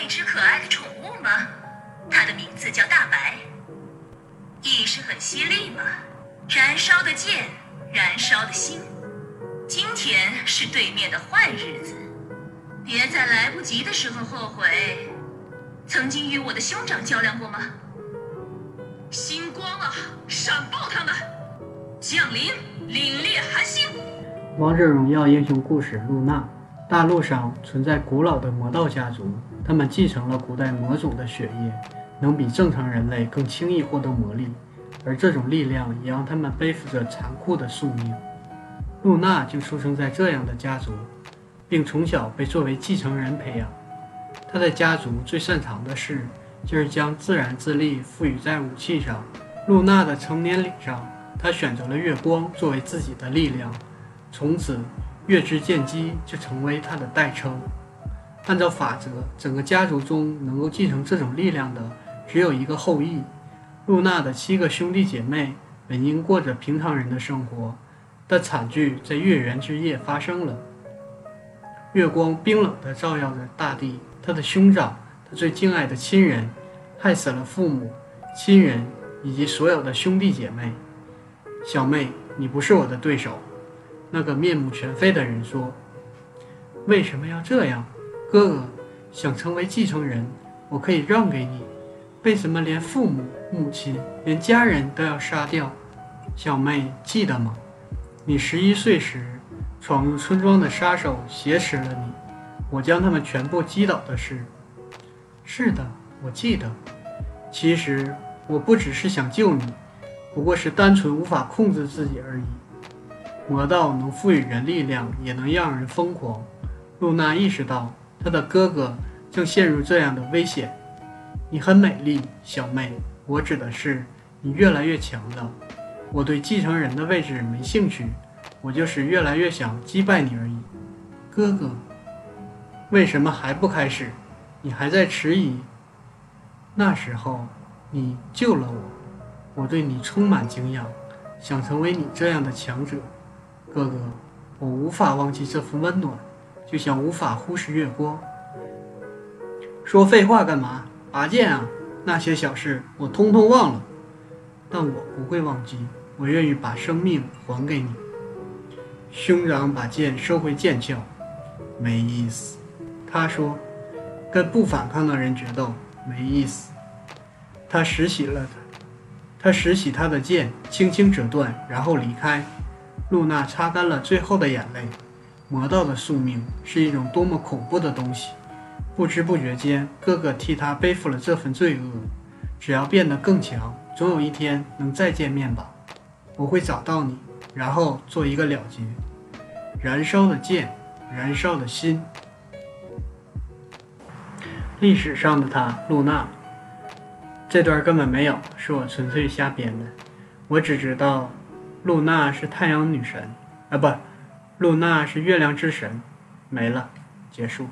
那只可爱的宠物吗？它的名字叫大白。意识很犀利吗？燃烧的剑，燃烧的心。今天是对面的坏日子，别在来不及的时候后悔。曾经与我的兄长较量过吗？星光啊，闪爆他们！降临，凛冽寒星。王者荣耀英雄故事：露娜。大陆上存在古老的魔道家族，他们继承了古代魔种的血液，能比正常人类更轻易获得魔力，而这种力量也让他们背负着残酷的宿命。露娜就出生在这样的家族，并从小被作为继承人培养。她的家族最擅长的事就是将自然之力赋予在武器上。露娜的成年礼上，她选择了月光作为自己的力量，从此。月之剑姬就成为他的代称。按照法则，整个家族中能够继承这种力量的只有一个后裔。露娜的七个兄弟姐妹本应过着平常人的生活，但惨剧在月圆之夜发生了。月光冰冷地照耀着大地，他的兄长，他最敬爱的亲人，害死了父母、亲人以及所有的兄弟姐妹。小妹，你不是我的对手。那个面目全非的人说：“为什么要这样，哥哥？想成为继承人，我可以让给你。为什么连父母、母亲、连家人都要杀掉？小妹，记得吗？你十一岁时，闯入村庄的杀手挟持了你，我将他们全部击倒的事。是的，我记得。其实我不只是想救你，不过是单纯无法控制自己而已。”魔道能赋予人力量，也能让人疯狂。露娜意识到，她的哥哥正陷入这样的危险。你很美丽，小妹。我指的是你越来越强了。我对继承人的位置没兴趣，我就是越来越想击败你而已。哥哥，为什么还不开始？你还在迟疑？那时候，你救了我，我对你充满敬仰，想成为你这样的强者。哥哥，我无法忘记这份温暖，就像无法忽视月光。说废话干嘛？拔剑啊！那些小事我通通忘了，但我不会忘记。我愿意把生命还给你。兄长把剑收回剑鞘，没意思。他说：“跟不反抗的人决斗没意思。”他拾起了他，他拾起他的剑，轻轻折断，然后离开。露娜擦干了最后的眼泪。魔道的宿命是一种多么恐怖的东西！不知不觉间，哥哥替他背负了这份罪恶。只要变得更强，总有一天能再见面吧。我会找到你，然后做一个了结。燃烧的剑，燃烧的心。历史上的他，露娜。这段根本没有，是我纯粹瞎编的。我只知道。露娜是太阳女神，啊不，露娜是月亮之神，没了，结束。